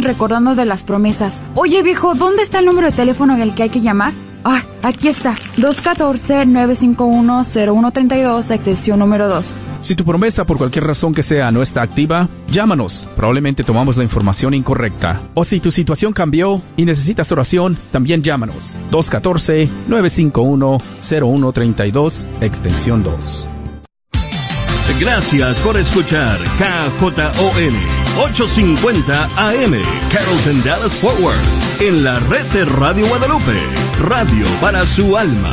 recordando de las promesas. Oye viejo, ¿dónde está el número de teléfono en el que hay que llamar? Ah, aquí está. 214-951-0132, extensión número 2. Si tu promesa por cualquier razón que sea no está activa, llámanos. Probablemente tomamos la información incorrecta. O si tu situación cambió y necesitas oración, también llámanos. 214-951-0132, extensión 2. Gracias por escuchar KJON 850 AM Carrollton Dallas Forward en la red de Radio Guadalupe, radio para su alma.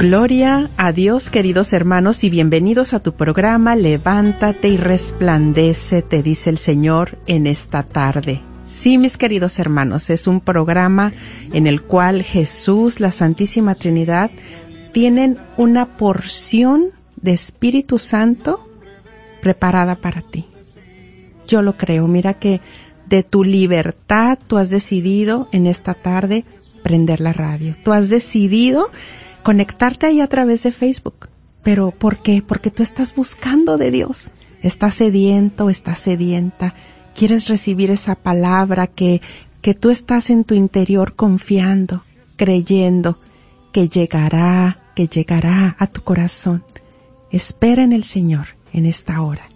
Gloria a Dios, queridos hermanos, y bienvenidos a tu programa Levántate y resplandece, te dice el Señor en esta tarde. Sí, mis queridos hermanos, es un programa en el cual Jesús, la Santísima Trinidad, tienen una porción de Espíritu Santo preparada para ti. Yo lo creo, mira que de tu libertad tú has decidido en esta tarde prender la radio. Tú has decidido conectarte ahí a través de Facebook. Pero ¿por qué? Porque tú estás buscando de Dios. Estás sediento, estás sedienta. Quieres recibir esa palabra que, que tú estás en tu interior confiando, creyendo que llegará, que llegará a tu corazón. Espera en el Señor en esta hora.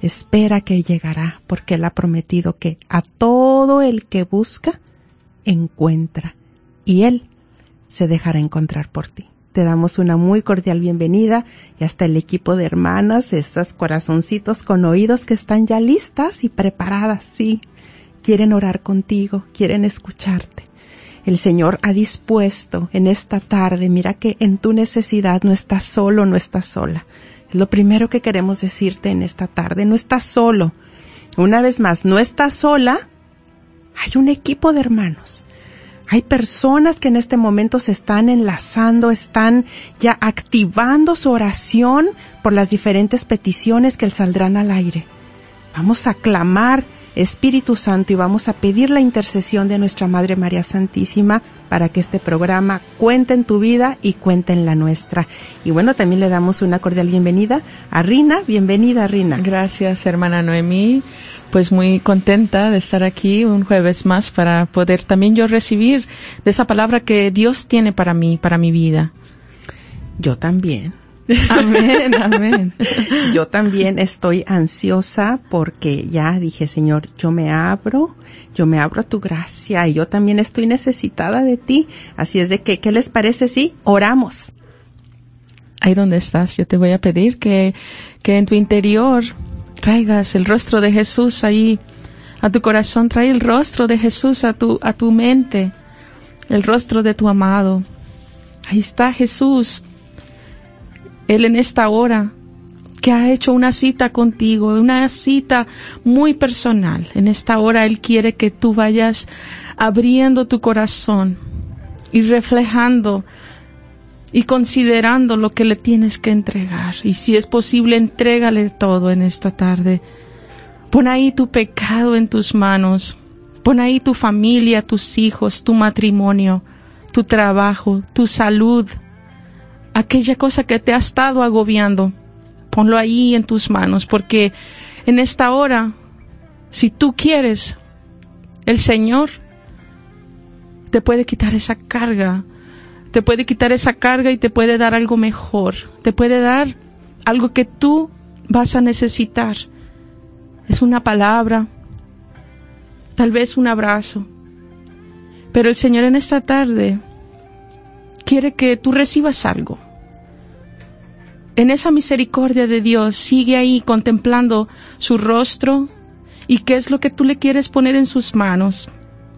Espera que llegará, porque Él ha prometido que a todo el que busca, encuentra. Y Él se dejará encontrar por ti. Te damos una muy cordial bienvenida y hasta el equipo de hermanas, estos corazoncitos con oídos que están ya listas y preparadas, sí. Quieren orar contigo, quieren escucharte. El Señor ha dispuesto en esta tarde, mira que en tu necesidad no estás solo, no estás sola. Es lo primero que queremos decirte en esta tarde, no estás solo. Una vez más, no estás sola. Hay un equipo de hermanos hay personas que en este momento se están enlazando, están ya activando su oración por las diferentes peticiones que saldrán al aire. Vamos a clamar Espíritu Santo y vamos a pedir la intercesión de nuestra Madre María Santísima para que este programa cuente en tu vida y cuente en la nuestra. Y bueno, también le damos una cordial bienvenida a Rina. Bienvenida, Rina. Gracias, hermana Noemí pues muy contenta de estar aquí un jueves más para poder también yo recibir de esa palabra que Dios tiene para mí, para mi vida. Yo también. Amén, amén. Yo también estoy ansiosa porque ya dije, Señor, yo me abro, yo me abro a tu gracia y yo también estoy necesitada de ti. Así es de que, ¿qué les parece si oramos? Ahí donde estás, yo te voy a pedir que, que en tu interior traigas el rostro de Jesús ahí a tu corazón, trae el rostro de Jesús a tu, a tu mente, el rostro de tu amado. Ahí está Jesús, Él en esta hora que ha hecho una cita contigo, una cita muy personal. En esta hora Él quiere que tú vayas abriendo tu corazón y reflejando y considerando lo que le tienes que entregar. Y si es posible, entrégale todo en esta tarde. Pon ahí tu pecado en tus manos. Pon ahí tu familia, tus hijos, tu matrimonio, tu trabajo, tu salud, aquella cosa que te ha estado agobiando. Ponlo ahí en tus manos porque En esta hora, si tú quieres, el Señor te puede quitar esa carga, te puede quitar esa carga y te puede dar algo mejor, te puede dar algo que tú vas a necesitar. Es una palabra, tal vez un abrazo. Pero el Señor en esta tarde quiere que tú recibas algo. En esa misericordia de Dios sigue ahí contemplando su rostro y qué es lo que tú le quieres poner en sus manos.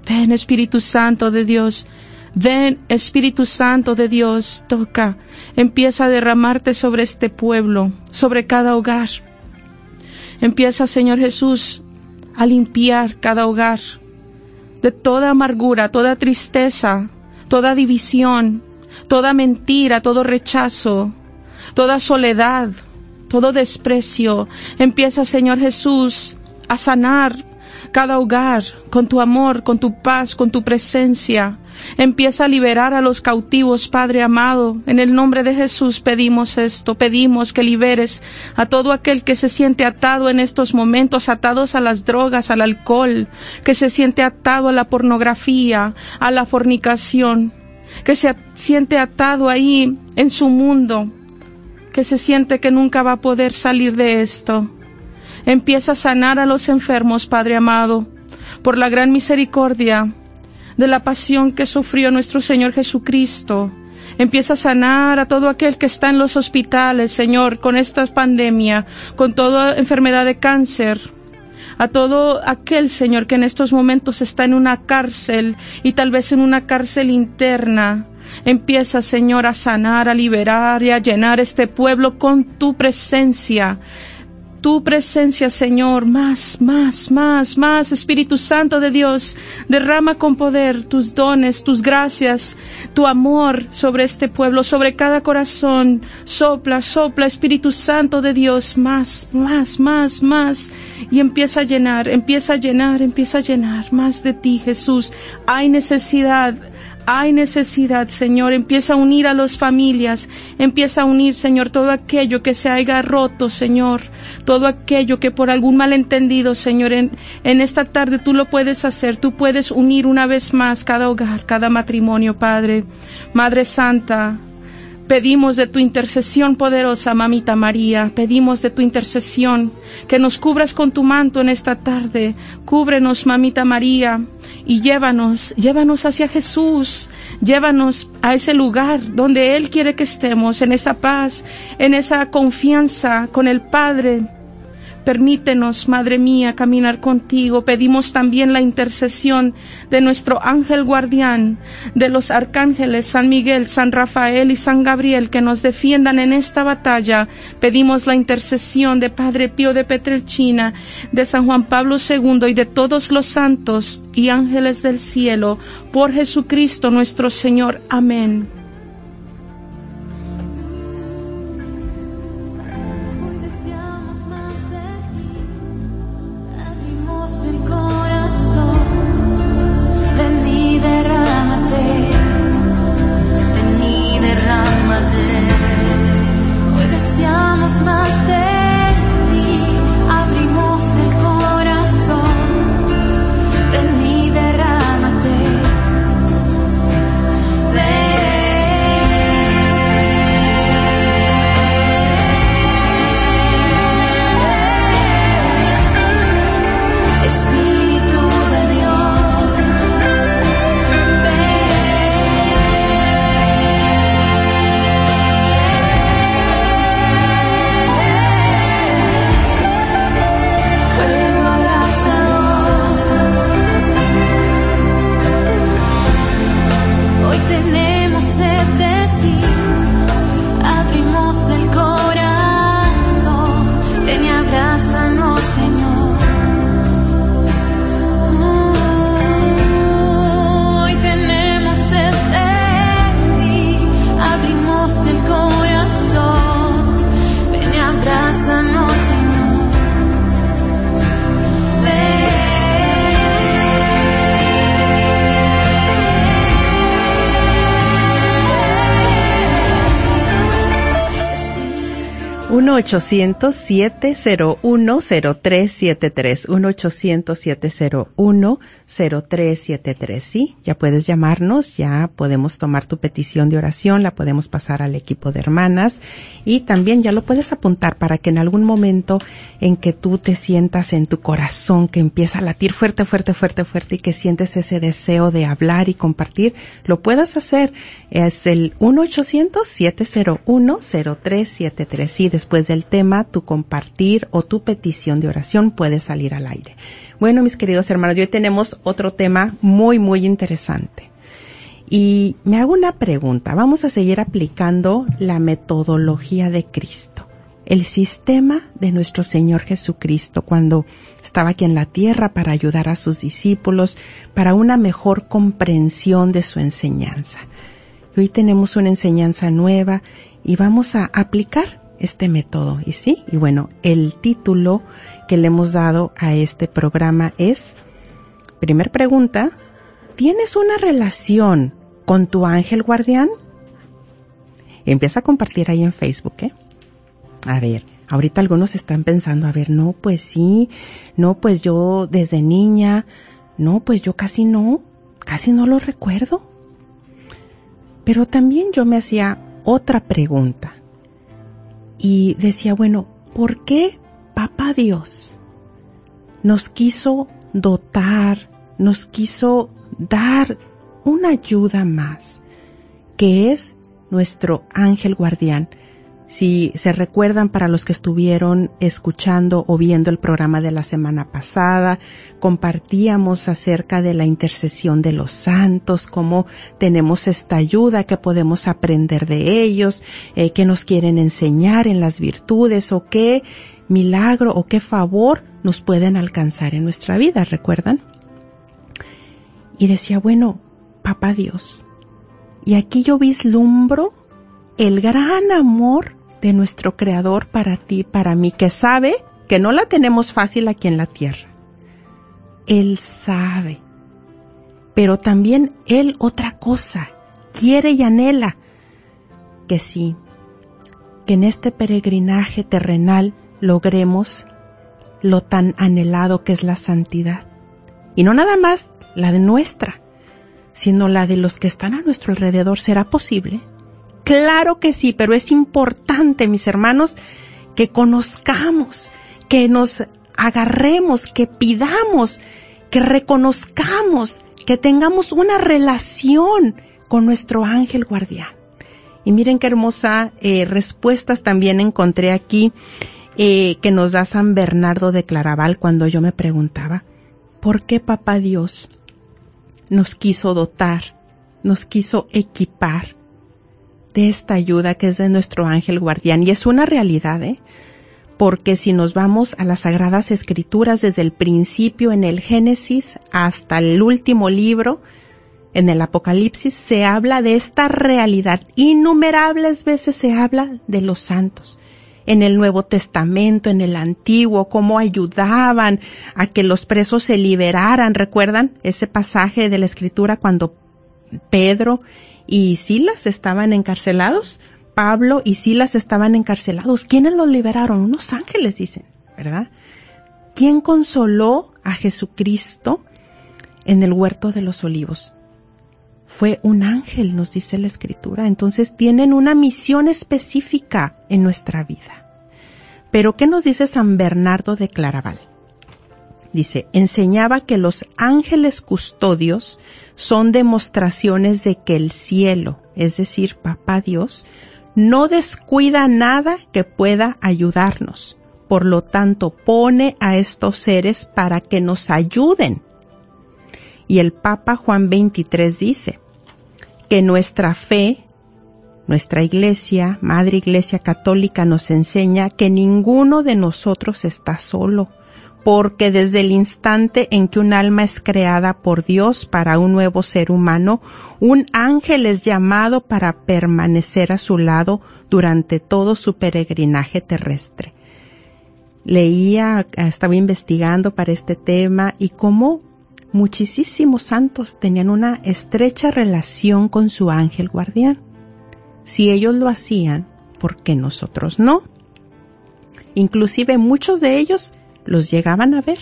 Ven Espíritu Santo de Dios, ven Espíritu Santo de Dios, toca, empieza a derramarte sobre este pueblo, sobre cada hogar. Empieza, Señor Jesús, a limpiar cada hogar de toda amargura, toda tristeza, toda división, toda mentira, todo rechazo, toda soledad, todo desprecio. Empieza, Señor Jesús, a sanar cada hogar con tu amor, con tu paz, con tu presencia. Empieza a liberar a los cautivos, Padre amado. En el nombre de Jesús pedimos esto, pedimos que liberes a todo aquel que se siente atado en estos momentos, atados a las drogas, al alcohol, que se siente atado a la pornografía, a la fornicación, que se siente atado ahí en su mundo, que se siente que nunca va a poder salir de esto. Empieza a sanar a los enfermos, Padre amado, por la gran misericordia de la pasión que sufrió nuestro Señor Jesucristo. Empieza a sanar a todo aquel que está en los hospitales, Señor, con esta pandemia, con toda enfermedad de cáncer, a todo aquel Señor que en estos momentos está en una cárcel y tal vez en una cárcel interna. Empieza, Señor, a sanar, a liberar y a llenar este pueblo con tu presencia tu presencia, Señor, más, más, más, más, Espíritu Santo de Dios, derrama con poder tus dones, tus gracias, tu amor sobre este pueblo, sobre cada corazón. Sopla, sopla, Espíritu Santo de Dios, más, más, más, más. Y empieza a llenar, empieza a llenar, empieza a llenar más de ti, Jesús. Hay necesidad hay necesidad, Señor. Empieza a unir a las familias. Empieza a unir, Señor, todo aquello que se haya roto, Señor. Todo aquello que por algún malentendido, Señor, en, en esta tarde tú lo puedes hacer. Tú puedes unir una vez más cada hogar, cada matrimonio, Padre. Madre Santa, Pedimos de tu intercesión poderosa, mamita María, pedimos de tu intercesión que nos cubras con tu manto en esta tarde. Cúbrenos, mamita María, y llévanos, llévanos hacia Jesús, llévanos a ese lugar donde Él quiere que estemos, en esa paz, en esa confianza con el Padre Permítenos, Madre mía, caminar contigo. Pedimos también la intercesión de nuestro ángel guardián, de los arcángeles San Miguel, San Rafael y San Gabriel que nos defiendan en esta batalla. Pedimos la intercesión de Padre Pío de Petrelchina, de San Juan Pablo II y de todos los santos y ángeles del cielo, por Jesucristo nuestro Señor. Amén. 1-800-701-0373. 1-800-701-0373. Sí, ya puedes llamarnos, ya podemos tomar tu petición de oración, la podemos pasar al equipo de hermanas y también ya lo puedes apuntar para que en algún momento en que tú te sientas en tu corazón que empieza a latir fuerte, fuerte, fuerte, fuerte y que sientes ese deseo de hablar y compartir, lo puedas hacer. Es el 1-800-701-0373. Y después del tema, tu compartir o tu petición de oración puede salir al aire. Bueno, mis queridos hermanos, hoy tenemos otro tema muy, muy interesante. Y me hago una pregunta. Vamos a seguir aplicando la metodología de Cristo, el sistema de nuestro Señor Jesucristo cuando estaba aquí en la tierra para ayudar a sus discípulos, para una mejor comprensión de su enseñanza. Hoy tenemos una enseñanza nueva y vamos a aplicar este método. Y sí, y bueno, el título que le hemos dado a este programa es, primer pregunta, ¿tienes una relación con tu ángel guardián? Empieza a compartir ahí en Facebook, ¿eh? A ver, ahorita algunos están pensando, a ver, no, pues sí, no, pues yo desde niña, no, pues yo casi no, casi no lo recuerdo. Pero también yo me hacía otra pregunta y decía, bueno, ¿por qué Papá Dios nos quiso dotar, nos quiso dar una ayuda más, que es nuestro ángel guardián? Si se recuerdan para los que estuvieron escuchando o viendo el programa de la semana pasada, compartíamos acerca de la intercesión de los santos, cómo tenemos esta ayuda que podemos aprender de ellos, eh, que nos quieren enseñar en las virtudes o qué milagro o qué favor nos pueden alcanzar en nuestra vida, ¿recuerdan? Y decía, bueno, papá Dios, y aquí yo vislumbro el gran amor de nuestro Creador para ti, para mí, que sabe que no la tenemos fácil aquí en la tierra. Él sabe. Pero también Él otra cosa, quiere y anhela que sí, que en este peregrinaje terrenal logremos lo tan anhelado que es la santidad. Y no nada más la de nuestra, sino la de los que están a nuestro alrededor. ¿Será posible? Claro que sí, pero es importante, mis hermanos, que conozcamos, que nos agarremos, que pidamos, que reconozcamos, que tengamos una relación con nuestro ángel guardián. Y miren qué hermosa eh, respuestas también encontré aquí eh, que nos da San Bernardo de Claraval cuando yo me preguntaba, ¿por qué Papá Dios nos quiso dotar, nos quiso equipar de esta ayuda que es de nuestro ángel guardián. Y es una realidad, ¿eh? Porque si nos vamos a las Sagradas Escrituras desde el principio en el Génesis hasta el último libro, en el Apocalipsis, se habla de esta realidad. Innumerables veces se habla de los santos. En el Nuevo Testamento, en el Antiguo, cómo ayudaban a que los presos se liberaran. ¿Recuerdan ese pasaje de la Escritura cuando Pedro y Silas estaban encarcelados. Pablo y Silas estaban encarcelados. ¿Quiénes los liberaron? Unos ángeles, dicen, ¿verdad? ¿Quién consoló a Jesucristo en el huerto de los olivos? Fue un ángel, nos dice la escritura. Entonces tienen una misión específica en nuestra vida. Pero ¿qué nos dice San Bernardo de Claraval? Dice, enseñaba que los ángeles custodios son demostraciones de que el cielo, es decir, Papá Dios, no descuida nada que pueda ayudarnos. Por lo tanto, pone a estos seres para que nos ayuden. Y el Papa Juan 23 dice que nuestra fe, nuestra iglesia, Madre Iglesia Católica, nos enseña que ninguno de nosotros está solo porque desde el instante en que un alma es creada por Dios para un nuevo ser humano, un ángel es llamado para permanecer a su lado durante todo su peregrinaje terrestre. Leía, estaba investigando para este tema y cómo muchísimos santos tenían una estrecha relación con su ángel guardián. Si ellos lo hacían, ¿por qué nosotros no? Inclusive muchos de ellos los llegaban a ver.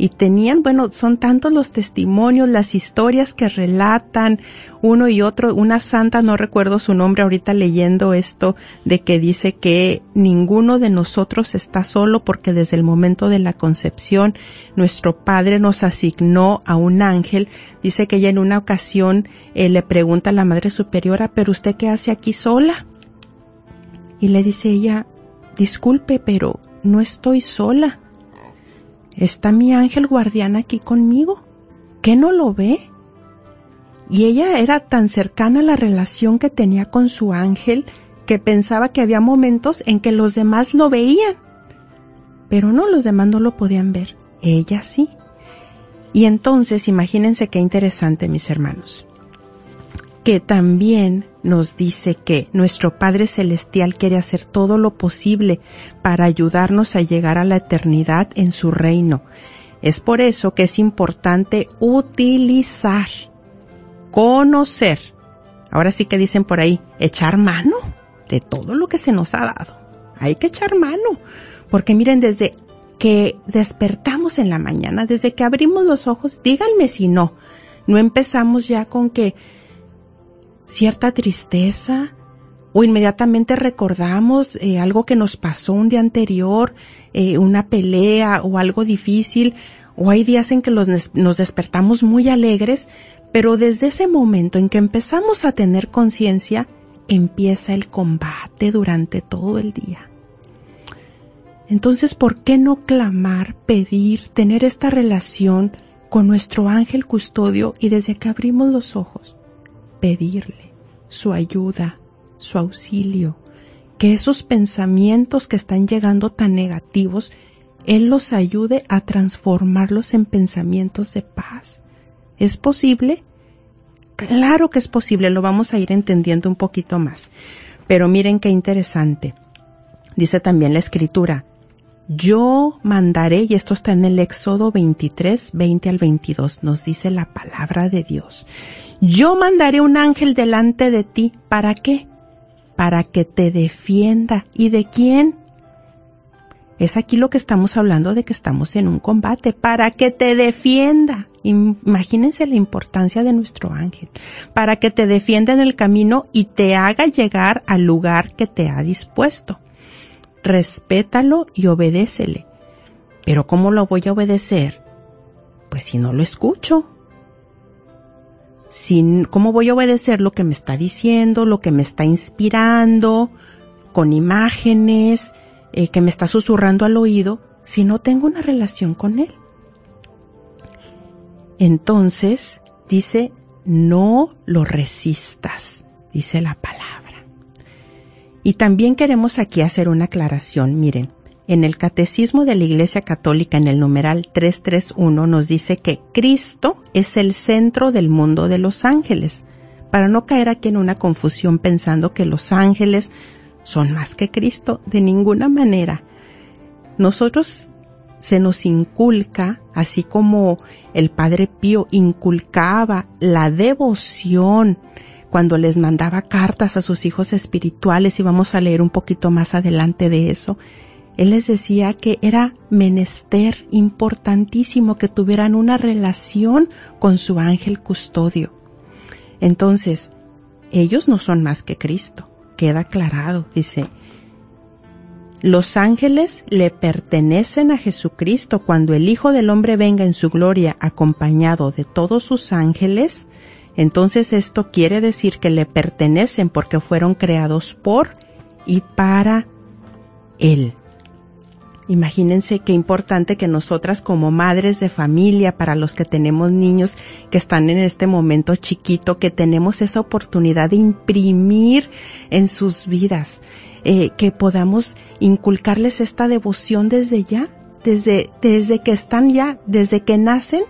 Y tenían, bueno, son tantos los testimonios, las historias que relatan uno y otro. Una santa, no recuerdo su nombre ahorita leyendo esto, de que dice que ninguno de nosotros está solo porque desde el momento de la concepción nuestro Padre nos asignó a un ángel. Dice que ella en una ocasión eh, le pregunta a la Madre Superiora, pero usted qué hace aquí sola? Y le dice ella, disculpe, pero no estoy sola. Está mi ángel guardián aquí conmigo. ¿Qué no lo ve? Y ella era tan cercana a la relación que tenía con su ángel que pensaba que había momentos en que los demás lo veían. Pero no, los demás no lo podían ver. Ella sí. Y entonces imagínense qué interesante, mis hermanos que también nos dice que nuestro Padre Celestial quiere hacer todo lo posible para ayudarnos a llegar a la eternidad en su reino. Es por eso que es importante utilizar, conocer, ahora sí que dicen por ahí, echar mano de todo lo que se nos ha dado. Hay que echar mano, porque miren, desde que despertamos en la mañana, desde que abrimos los ojos, díganme si no, no empezamos ya con que cierta tristeza o inmediatamente recordamos eh, algo que nos pasó un día anterior, eh, una pelea o algo difícil, o hay días en que nos despertamos muy alegres, pero desde ese momento en que empezamos a tener conciencia, empieza el combate durante todo el día. Entonces, ¿por qué no clamar, pedir, tener esta relación con nuestro ángel custodio y desde que abrimos los ojos? Pedirle su ayuda, su auxilio, que esos pensamientos que están llegando tan negativos, Él los ayude a transformarlos en pensamientos de paz. ¿Es posible? Claro que es posible, lo vamos a ir entendiendo un poquito más. Pero miren qué interesante. Dice también la escritura, yo mandaré, y esto está en el Éxodo 23, 20 al 22, nos dice la palabra de Dios. Yo mandaré un ángel delante de ti. ¿Para qué? Para que te defienda. ¿Y de quién? Es aquí lo que estamos hablando de que estamos en un combate, para que te defienda. Imagínense la importancia de nuestro ángel, para que te defienda en el camino y te haga llegar al lugar que te ha dispuesto. Respétalo y obedécele. Pero ¿cómo lo voy a obedecer? Pues si no lo escucho, ¿cómo voy a obedecer lo que me está diciendo, lo que me está inspirando, con imágenes, eh, que me está susurrando al oído, si no tengo una relación con Él? Entonces, dice, no lo resistas, dice la palabra. Y también queremos aquí hacer una aclaración, miren, en el Catecismo de la Iglesia Católica en el numeral 331 nos dice que Cristo es el centro del mundo de los ángeles, para no caer aquí en una confusión pensando que los ángeles son más que Cristo, de ninguna manera. Nosotros se nos inculca, así como el Padre Pío inculcaba la devoción cuando les mandaba cartas a sus hijos espirituales, y vamos a leer un poquito más adelante de eso, él les decía que era menester importantísimo que tuvieran una relación con su ángel custodio. Entonces, ellos no son más que Cristo, queda aclarado, dice. Los ángeles le pertenecen a Jesucristo cuando el Hijo del Hombre venga en su gloria acompañado de todos sus ángeles, entonces esto quiere decir que le pertenecen porque fueron creados por y para Él. Imagínense qué importante que nosotras como madres de familia, para los que tenemos niños que están en este momento chiquito, que tenemos esa oportunidad de imprimir en sus vidas, eh, que podamos inculcarles esta devoción desde ya, desde, desde que están ya, desde que nacen,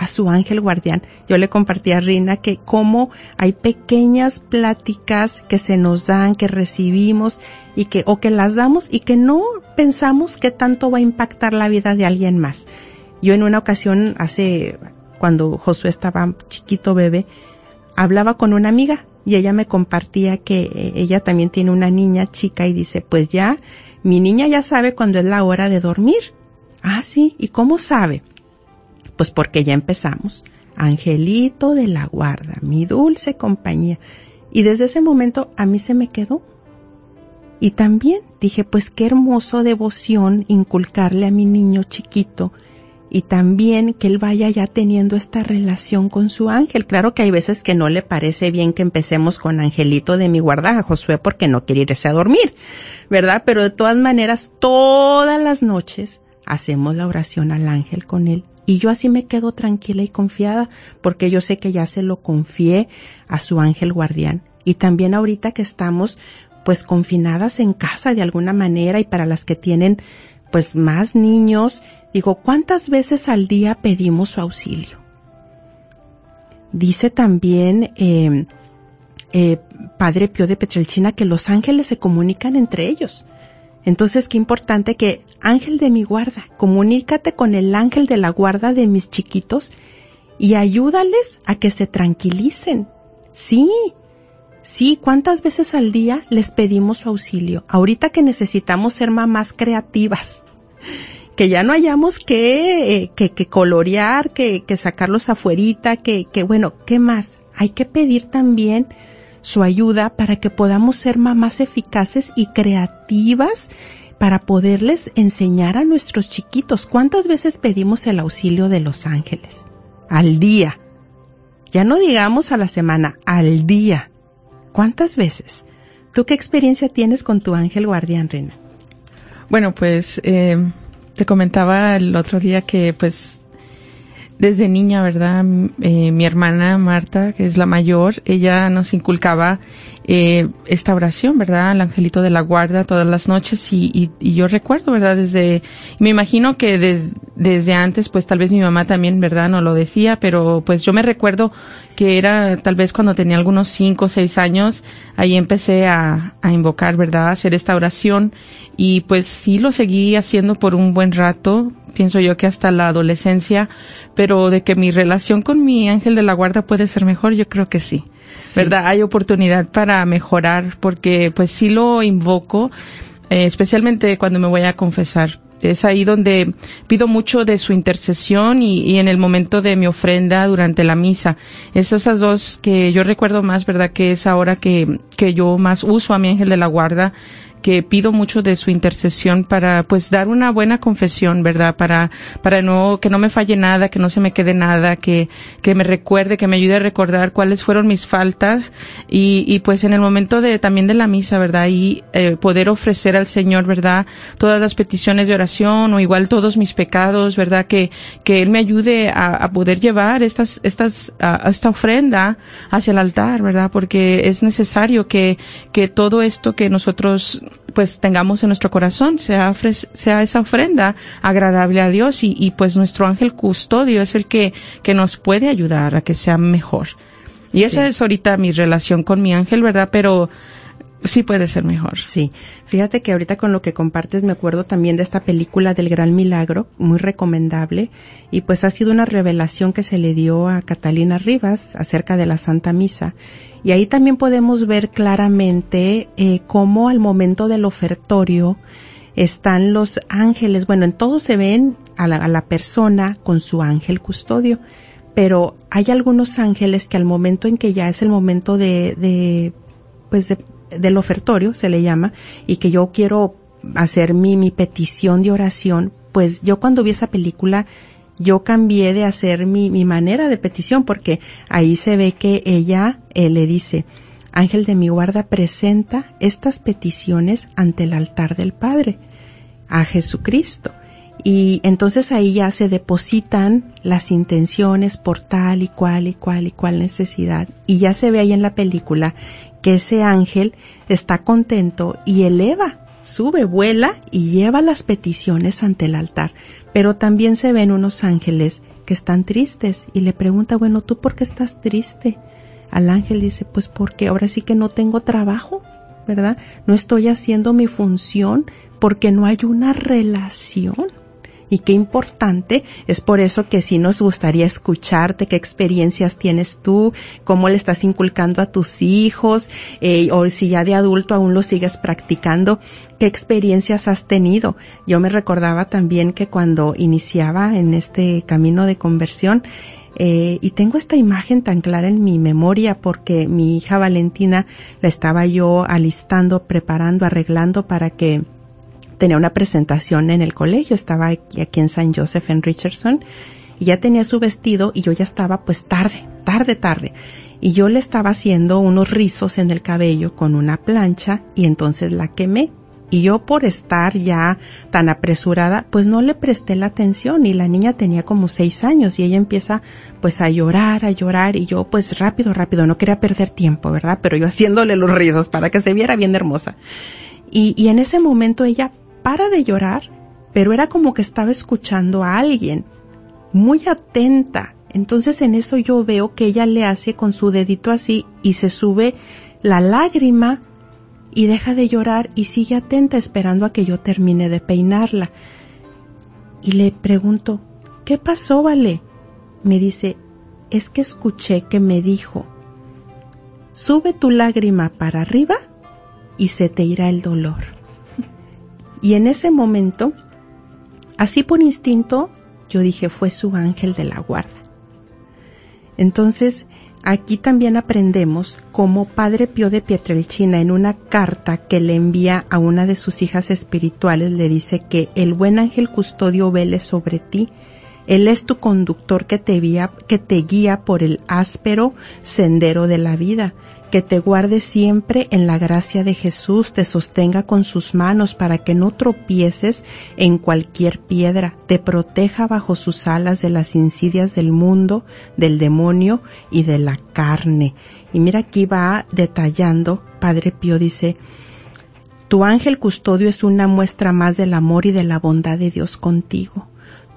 a su ángel guardián. Yo le compartí a Rina que como hay pequeñas pláticas que se nos dan, que recibimos y que o que las damos y que no pensamos que tanto va a impactar la vida de alguien más. Yo en una ocasión hace cuando Josué estaba chiquito bebé, hablaba con una amiga y ella me compartía que eh, ella también tiene una niña chica y dice, pues ya mi niña ya sabe cuando es la hora de dormir. Ah, sí, ¿y cómo sabe? Pues porque ya empezamos. Angelito de la guarda, mi dulce compañía. Y desde ese momento a mí se me quedó. Y también dije, pues qué hermoso devoción inculcarle a mi niño chiquito y también que él vaya ya teniendo esta relación con su ángel. Claro que hay veces que no le parece bien que empecemos con Angelito de mi guarda Josué porque no quiere irse a dormir, ¿verdad? Pero de todas maneras, todas las noches hacemos la oración al ángel con él. Y yo así me quedo tranquila y confiada porque yo sé que ya se lo confié a su ángel guardián. Y también ahorita que estamos pues confinadas en casa de alguna manera y para las que tienen pues más niños, digo, ¿cuántas veces al día pedimos su auxilio? Dice también eh, eh, Padre Pío de Petrelchina que los ángeles se comunican entre ellos. Entonces, qué importante que ángel de mi guarda, comunícate con el ángel de la guarda de mis chiquitos y ayúdales a que se tranquilicen. Sí, Sí, ¿cuántas veces al día les pedimos su auxilio? Ahorita que necesitamos ser mamás creativas, que ya no hayamos que, que, que, colorear, que, que sacarlos afuerita, que, que bueno, ¿qué más? Hay que pedir también su ayuda para que podamos ser mamás eficaces y creativas para poderles enseñar a nuestros chiquitos. ¿Cuántas veces pedimos el auxilio de los ángeles? Al día. Ya no digamos a la semana, al día. ¿Cuántas veces? ¿Tú qué experiencia tienes con tu ángel guardián, Rina? Bueno, pues eh, te comentaba el otro día que pues desde niña, ¿verdad? Eh, mi hermana Marta, que es la mayor, ella nos inculcaba eh, esta oración, ¿verdad? Al angelito de la guarda todas las noches y, y, yo recuerdo, ¿verdad? Desde, me imagino que desde antes, pues tal vez mi mamá también, ¿verdad? No lo decía, pero pues yo me recuerdo que era tal vez cuando tenía algunos cinco o seis años, ahí empecé a, a invocar, ¿verdad? A hacer esta oración y pues sí lo seguí haciendo por un buen rato, pienso yo que hasta la adolescencia, pero de que mi relación con mi ángel de la guarda puede ser mejor, yo creo que sí. ¿Verdad? Hay oportunidad para mejorar porque pues sí lo invoco, eh, especialmente cuando me voy a confesar es ahí donde pido mucho de su intercesión y, y, en el momento de mi ofrenda durante la misa. Es esas dos que yo recuerdo más, ¿verdad? Que es ahora que, que yo más uso a mi ángel de la guarda que pido mucho de su intercesión para pues dar una buena confesión, ¿verdad? Para para no que no me falle nada, que no se me quede nada, que que me recuerde, que me ayude a recordar cuáles fueron mis faltas y, y pues en el momento de también de la misa, ¿verdad? Y eh, poder ofrecer al Señor, ¿verdad? Todas las peticiones de oración o igual todos mis pecados, ¿verdad? Que que él me ayude a, a poder llevar estas estas a, esta ofrenda hacia el altar, ¿verdad? Porque es necesario que que todo esto que nosotros pues tengamos en nuestro corazón, sea, sea esa ofrenda agradable a Dios y, y, pues nuestro ángel custodio es el que, que nos puede ayudar a que sea mejor. Y esa es ahorita mi relación con mi ángel, ¿verdad? Pero sí puede ser mejor. Sí. Fíjate que ahorita con lo que compartes me acuerdo también de esta película del Gran Milagro, muy recomendable, y pues ha sido una revelación que se le dio a Catalina Rivas acerca de la Santa Misa. Y ahí también podemos ver claramente eh, cómo al momento del ofertorio están los ángeles. Bueno, en todo se ven a la, a la persona con su ángel custodio, pero hay algunos ángeles que al momento en que ya es el momento de, de pues de, del ofertorio, se le llama, y que yo quiero hacer mi, mi petición de oración, pues yo cuando vi esa película yo cambié de hacer mi, mi manera de petición porque ahí se ve que ella eh, le dice, Ángel de mi guarda presenta estas peticiones ante el altar del Padre, a Jesucristo. Y entonces ahí ya se depositan las intenciones por tal y cual y cual y cual necesidad. Y ya se ve ahí en la película que ese ángel está contento y eleva, sube, vuela y lleva las peticiones ante el altar. Pero también se ven unos ángeles que están tristes y le pregunta, bueno, ¿tú por qué estás triste? Al ángel dice, pues porque ahora sí que no tengo trabajo, ¿verdad? No estoy haciendo mi función porque no hay una relación. Y qué importante, es por eso que sí nos gustaría escucharte, qué experiencias tienes tú, cómo le estás inculcando a tus hijos, eh, o si ya de adulto aún lo sigues practicando, qué experiencias has tenido. Yo me recordaba también que cuando iniciaba en este camino de conversión, eh, y tengo esta imagen tan clara en mi memoria porque mi hija Valentina la estaba yo alistando, preparando, arreglando para que tenía una presentación en el colegio, estaba aquí, en San Joseph en Richardson y ya tenía su vestido y yo ya estaba pues tarde, tarde, tarde. Y yo le estaba haciendo unos rizos en el cabello con una plancha y entonces la quemé y yo por estar ya tan apresurada, pues no le presté la atención y la niña tenía como seis años y ella empieza pues a llorar, a llorar y yo pues rápido, rápido, no quería perder tiempo, ¿verdad? Pero yo haciéndole los rizos para que se viera bien hermosa. Y en ese momento ella para de llorar, pero era como que estaba escuchando a alguien, muy atenta. Entonces en eso yo veo que ella le hace con su dedito así y se sube la lágrima y deja de llorar y sigue atenta esperando a que yo termine de peinarla. Y le pregunto, ¿qué pasó, Vale? Me dice, es que escuché que me dijo, sube tu lágrima para arriba y se te irá el dolor. Y en ese momento, así por instinto, yo dije, fue su ángel de la guarda. Entonces, Aquí también aprendemos cómo Padre Pío de Pietrelcina en una carta que le envía a una de sus hijas espirituales le dice que el buen ángel custodio vele sobre ti, él es tu conductor que te, guía, que te guía por el áspero sendero de la vida que te guarde siempre en la gracia de Jesús, te sostenga con sus manos para que no tropieces en cualquier piedra, te proteja bajo sus alas de las insidias del mundo, del demonio y de la carne. Y mira aquí va detallando, Padre Pío dice, tu ángel custodio es una muestra más del amor y de la bondad de Dios contigo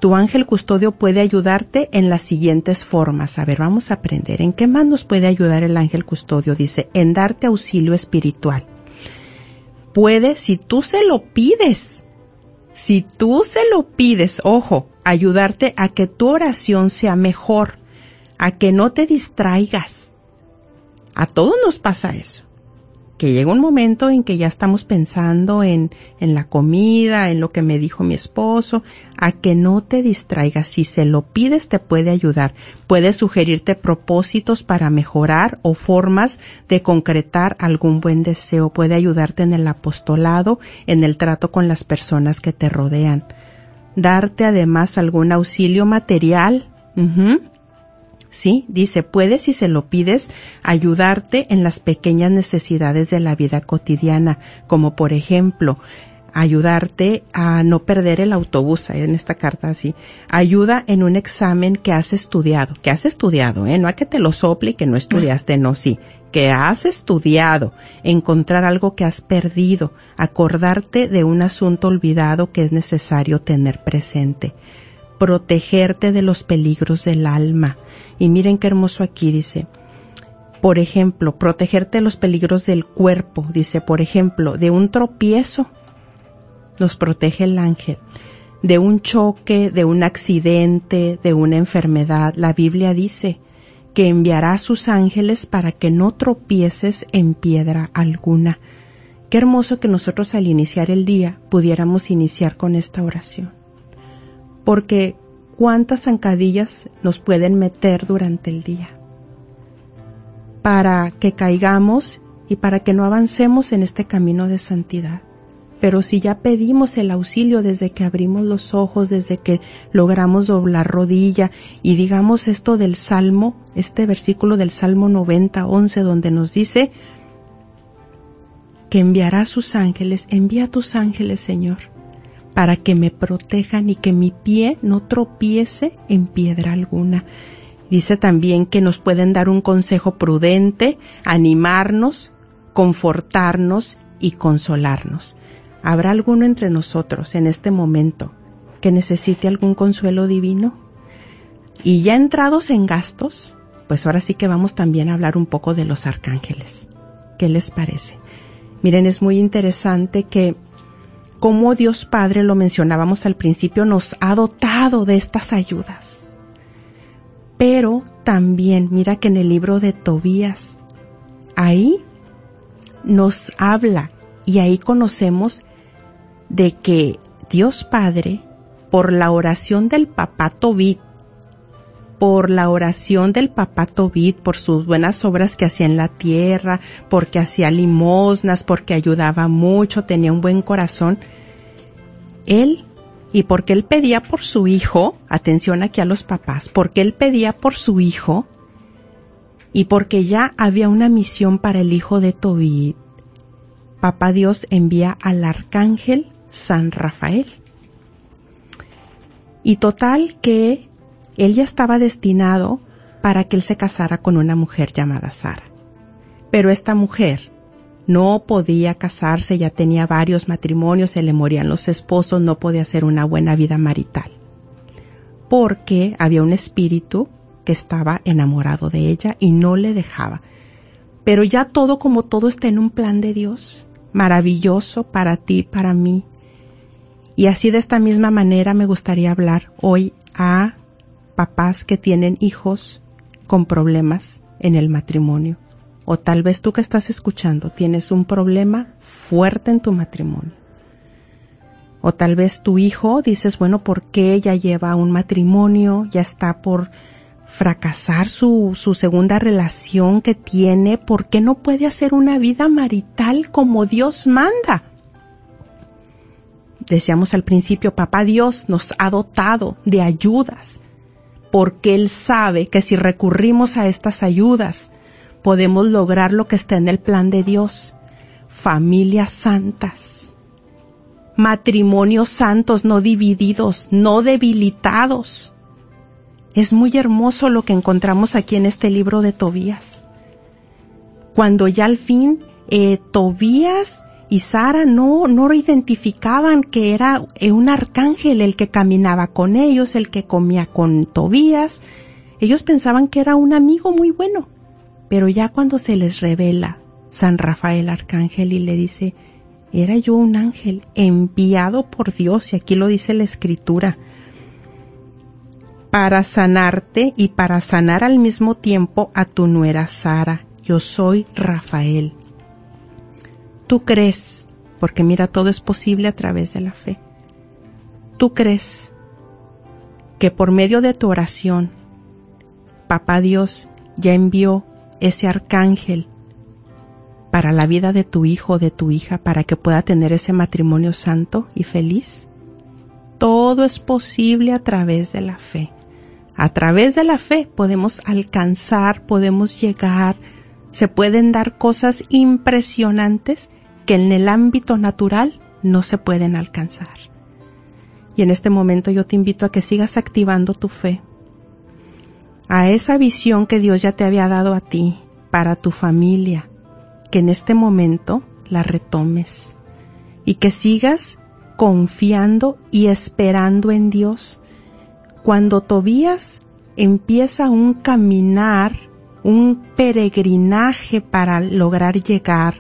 tu ángel custodio puede ayudarte en las siguientes formas. A ver, vamos a aprender. ¿En qué más nos puede ayudar el ángel custodio? Dice, en darte auxilio espiritual. Puede, si tú se lo pides, si tú se lo pides, ojo, ayudarte a que tu oración sea mejor, a que no te distraigas. A todos nos pasa eso que llega un momento en que ya estamos pensando en, en la comida, en lo que me dijo mi esposo, a que no te distraigas. Si se lo pides te puede ayudar. Puede sugerirte propósitos para mejorar o formas de concretar algún buen deseo. Puede ayudarte en el apostolado, en el trato con las personas que te rodean. Darte además algún auxilio material. Sí, dice, puedes si se lo pides ayudarte en las pequeñas necesidades de la vida cotidiana, como por ejemplo, ayudarte a no perder el autobús, en esta carta así, ayuda en un examen que has estudiado, que has estudiado, ¿eh? no a que te lo sople y que no estudiaste, no, sí, que has estudiado, encontrar algo que has perdido, acordarte de un asunto olvidado que es necesario tener presente protegerte de los peligros del alma. Y miren qué hermoso aquí dice, por ejemplo, protegerte de los peligros del cuerpo, dice, por ejemplo, de un tropiezo, nos protege el ángel, de un choque, de un accidente, de una enfermedad. La Biblia dice que enviará a sus ángeles para que no tropieces en piedra alguna. Qué hermoso que nosotros al iniciar el día pudiéramos iniciar con esta oración porque cuántas zancadillas nos pueden meter durante el día para que caigamos y para que no avancemos en este camino de santidad. Pero si ya pedimos el auxilio desde que abrimos los ojos, desde que logramos doblar rodilla y digamos esto del Salmo, este versículo del Salmo 90, 11, donde nos dice que enviará sus ángeles, envía a tus ángeles, Señor, para que me protejan y que mi pie no tropiece en piedra alguna. Dice también que nos pueden dar un consejo prudente, animarnos, confortarnos y consolarnos. ¿Habrá alguno entre nosotros en este momento que necesite algún consuelo divino? Y ya entrados en gastos, pues ahora sí que vamos también a hablar un poco de los arcángeles. ¿Qué les parece? Miren, es muy interesante que cómo Dios Padre, lo mencionábamos al principio, nos ha dotado de estas ayudas. Pero también, mira que en el libro de Tobías, ahí nos habla y ahí conocemos de que Dios Padre, por la oración del papá Tobit, por la oración del papá Tobit, por sus buenas obras que hacía en la tierra, porque hacía limosnas, porque ayudaba mucho, tenía un buen corazón, él, y porque él pedía por su hijo, atención aquí a los papás, porque él pedía por su hijo, y porque ya había una misión para el hijo de Tobit, papá Dios envía al arcángel San Rafael. Y total que él ya estaba destinado para que él se casara con una mujer llamada Sara. Pero esta mujer no podía casarse, ya tenía varios matrimonios, se le morían los esposos, no podía hacer una buena vida marital. Porque había un espíritu que estaba enamorado de ella y no le dejaba. Pero ya todo como todo está en un plan de Dios, maravilloso para ti, para mí. Y así de esta misma manera me gustaría hablar hoy a papás que tienen hijos con problemas en el matrimonio. O tal vez tú que estás escuchando tienes un problema fuerte en tu matrimonio. O tal vez tu hijo dices, bueno, ¿por qué ya lleva un matrimonio? Ya está por fracasar su, su segunda relación que tiene. ¿Por qué no puede hacer una vida marital como Dios manda? Decíamos al principio, papá Dios nos ha dotado de ayudas porque Él sabe que si recurrimos a estas ayudas, podemos lograr lo que está en el plan de Dios. Familias santas, matrimonios santos, no divididos, no debilitados. Es muy hermoso lo que encontramos aquí en este libro de Tobías. Cuando ya al fin eh, Tobías y Sara no, no identificaban que era eh, un arcángel el que caminaba con ellos, el que comía con Tobías. Ellos pensaban que era un amigo muy bueno. Pero ya cuando se les revela San Rafael Arcángel y le dice, era yo un ángel enviado por Dios, y aquí lo dice la escritura, para sanarte y para sanar al mismo tiempo a tu nuera Sara. Yo soy Rafael Tú crees, porque mira, todo es posible a través de la fe. Tú crees que por medio de tu oración, Papá Dios ya envió ese arcángel para la vida de tu hijo o de tu hija para que pueda tener ese matrimonio santo y feliz? Todo es posible a través de la fe. A través de la fe podemos alcanzar, podemos llegar, se pueden dar cosas impresionantes que en el ámbito natural no se pueden alcanzar. Y en este momento yo te invito a que sigas activando tu fe, a esa visión que Dios ya te había dado a ti, para tu familia, que en este momento la retomes y que sigas confiando y esperando en Dios. Cuando Tobías empieza un caminar, un peregrinaje para lograr llegar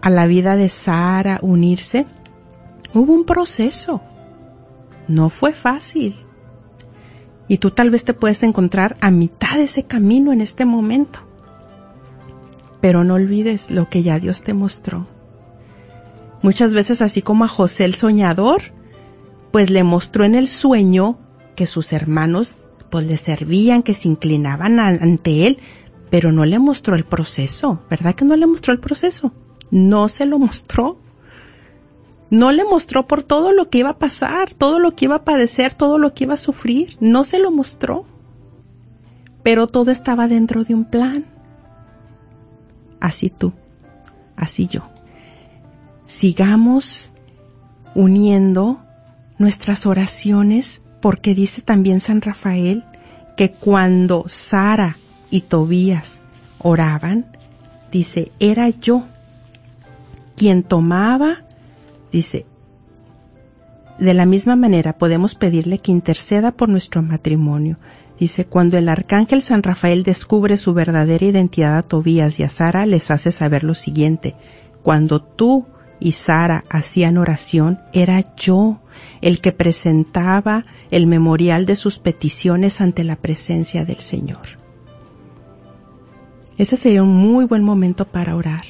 a la vida de Sara unirse, hubo un proceso. No fue fácil. Y tú tal vez te puedes encontrar a mitad de ese camino en este momento. Pero no olvides lo que ya Dios te mostró. Muchas veces así como a José el soñador, pues le mostró en el sueño que sus hermanos pues le servían, que se inclinaban ante él, pero no le mostró el proceso, ¿verdad que no le mostró el proceso? no se lo mostró. No le mostró por todo lo que iba a pasar, todo lo que iba a padecer, todo lo que iba a sufrir. No se lo mostró. Pero todo estaba dentro de un plan. Así tú, así yo. Sigamos uniendo nuestras oraciones porque dice también San Rafael cuando Sara y Tobías oraban, dice, era yo quien tomaba, dice, de la misma manera podemos pedirle que interceda por nuestro matrimonio. Dice, cuando el arcángel San Rafael descubre su verdadera identidad a Tobías y a Sara, les hace saber lo siguiente. Cuando tú y Sara hacían oración, era yo el que presentaba el memorial de sus peticiones ante la presencia del Señor. Ese sería un muy buen momento para orar.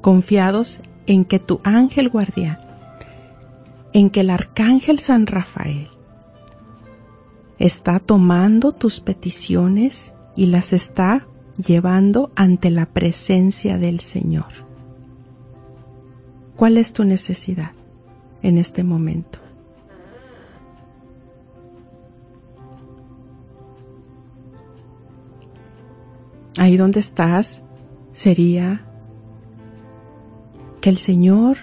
Confiados en que tu ángel guardián, en que el arcángel San Rafael está tomando tus peticiones y las está llevando ante la presencia del Señor. ¿Cuál es tu necesidad en este momento? Ahí donde estás sería que el Señor,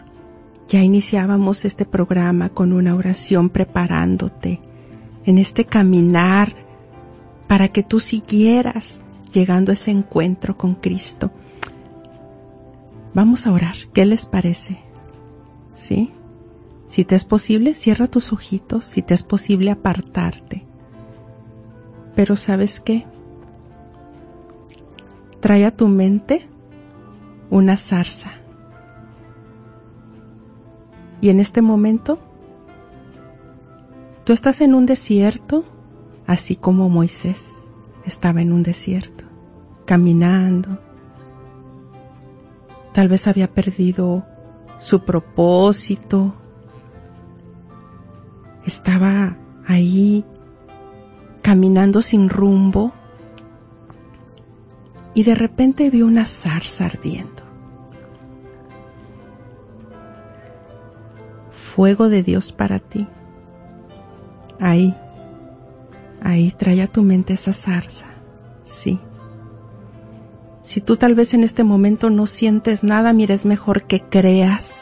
ya iniciábamos este programa con una oración preparándote en este caminar para que tú siguieras llegando a ese encuentro con Cristo. Vamos a orar. ¿Qué les parece? ¿Sí? Si te es posible, cierra tus ojitos. Si te es posible, apartarte. Pero ¿sabes qué? Trae a tu mente una zarza. Y en este momento, tú estás en un desierto, así como Moisés estaba en un desierto, caminando. Tal vez había perdido su propósito. Estaba ahí caminando sin rumbo y de repente vio una zarza ardiendo. Fuego de Dios para ti. Ahí, ahí trae a tu mente esa zarza. Sí. Si tú tal vez en este momento no sientes nada, mira, es mejor que creas.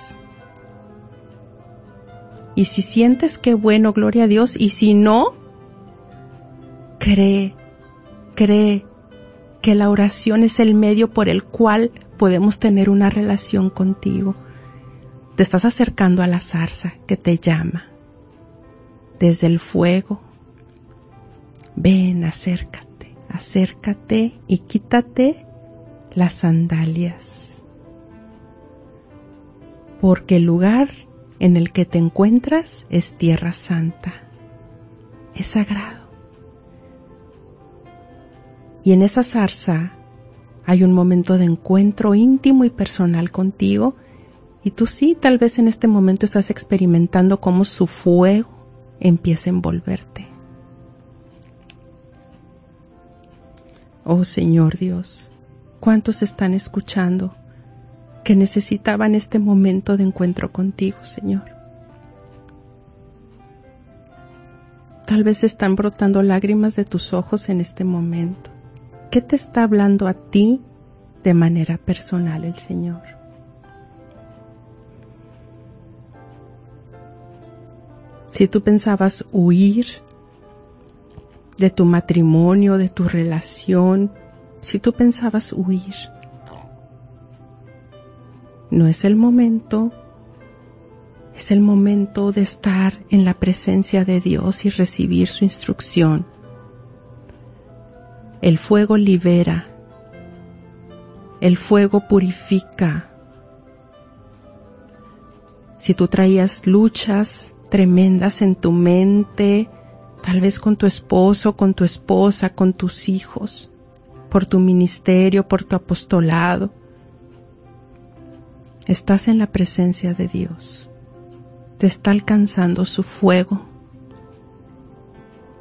Y si sientes que bueno, gloria a Dios. Y si no, cree, cree que la oración es el medio por el cual podemos tener una relación contigo. Te estás acercando a la zarza que te llama. Desde el fuego. Ven, acércate, acércate y quítate las sandalias. Porque el lugar en el que te encuentras es tierra santa, es sagrado. Y en esa zarza hay un momento de encuentro íntimo y personal contigo y tú sí, tal vez en este momento estás experimentando cómo su fuego empieza a envolverte. Oh Señor Dios, ¿cuántos están escuchando que necesitaban este momento de encuentro contigo, Señor? Tal vez están brotando lágrimas de tus ojos en este momento. ¿Qué te está hablando a ti de manera personal el Señor? Si tú pensabas huir de tu matrimonio, de tu relación, si tú pensabas huir, no es el momento, es el momento de estar en la presencia de Dios y recibir su instrucción. El fuego libera, el fuego purifica. Si tú traías luchas tremendas en tu mente, tal vez con tu esposo, con tu esposa, con tus hijos, por tu ministerio, por tu apostolado. Estás en la presencia de Dios. Te está alcanzando su fuego.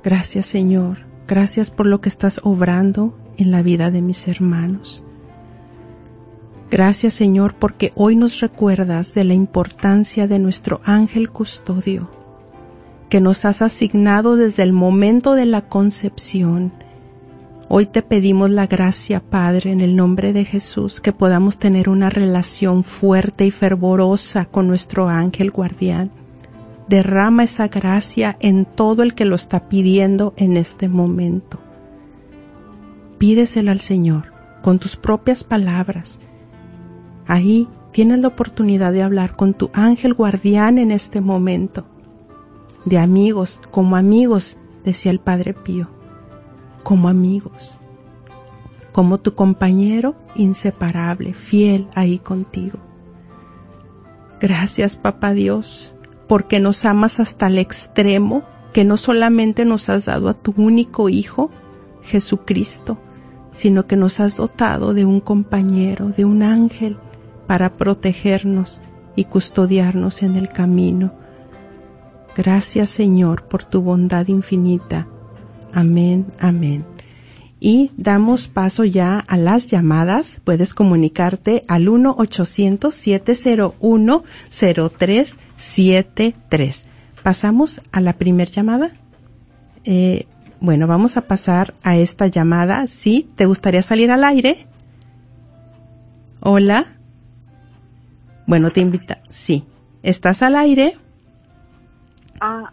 Gracias Señor. Gracias por lo que estás obrando en la vida de mis hermanos. Gracias Señor porque hoy nos recuerdas de la importancia de nuestro ángel custodio, que nos has asignado desde el momento de la concepción. Hoy te pedimos la gracia, Padre, en el nombre de Jesús, que podamos tener una relación fuerte y fervorosa con nuestro ángel guardián. Derrama esa gracia en todo el que lo está pidiendo en este momento. Pídesela al Señor con tus propias palabras Ahí tienes la oportunidad de hablar con tu ángel guardián en este momento. De amigos, como amigos, decía el Padre Pío, como amigos. como tu compañero inseparable, fiel ahí contigo. Gracias, Papá Dios, porque nos amas hasta el extremo, que no solamente nos has dado a tu único Hijo, Jesucristo, sino que nos has dotado de un compañero, de un ángel, para protegernos y custodiarnos en el camino. Gracias Señor por tu bondad infinita. Amén, amén. Y damos paso ya a las llamadas. Puedes comunicarte al 1-800-701-0373. Pasamos a la primer llamada. Eh, bueno, vamos a pasar a esta llamada. ¿Sí? ¿Te gustaría salir al aire? Hola. Bueno, te invita. Sí. ¿Estás al aire? Ah,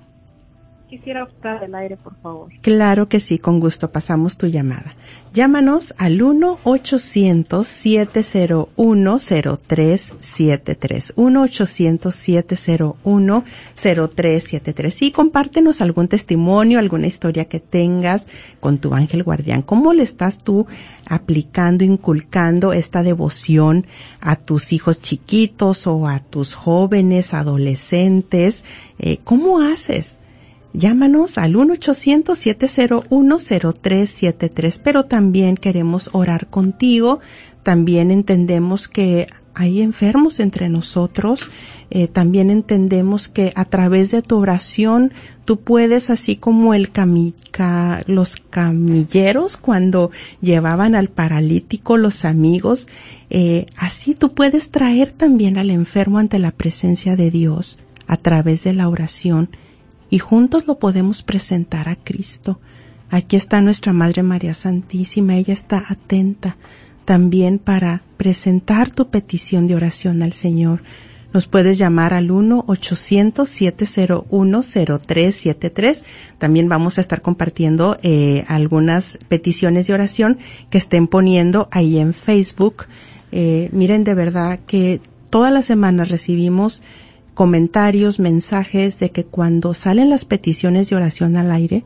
quisiera usar el aire, por favor. Claro que sí, con gusto pasamos tu llamada. Llámanos al 1-800-701-0373. 1-800-701-0373. Y compártenos algún testimonio, alguna historia que tengas con tu ángel guardián. ¿Cómo le estás tú aplicando, inculcando esta devoción a tus hijos chiquitos o a tus jóvenes, adolescentes? Eh, ¿Cómo haces? Llámanos al 1-800-701-0373, pero también queremos orar contigo. También entendemos que hay enfermos entre nosotros. Eh, también entendemos que a través de tu oración tú puedes, así como el los camilleros cuando llevaban al paralítico los amigos, eh, así tú puedes traer también al enfermo ante la presencia de Dios a través de la oración y juntos lo podemos presentar a Cristo. Aquí está nuestra Madre María Santísima, ella está atenta también para presentar tu petición de oración al Señor. Nos puedes llamar al 1-800-701-0373. También vamos a estar compartiendo eh, algunas peticiones de oración que estén poniendo ahí en Facebook. Eh, miren, de verdad que todas las semanas recibimos comentarios, mensajes de que cuando salen las peticiones de oración al aire,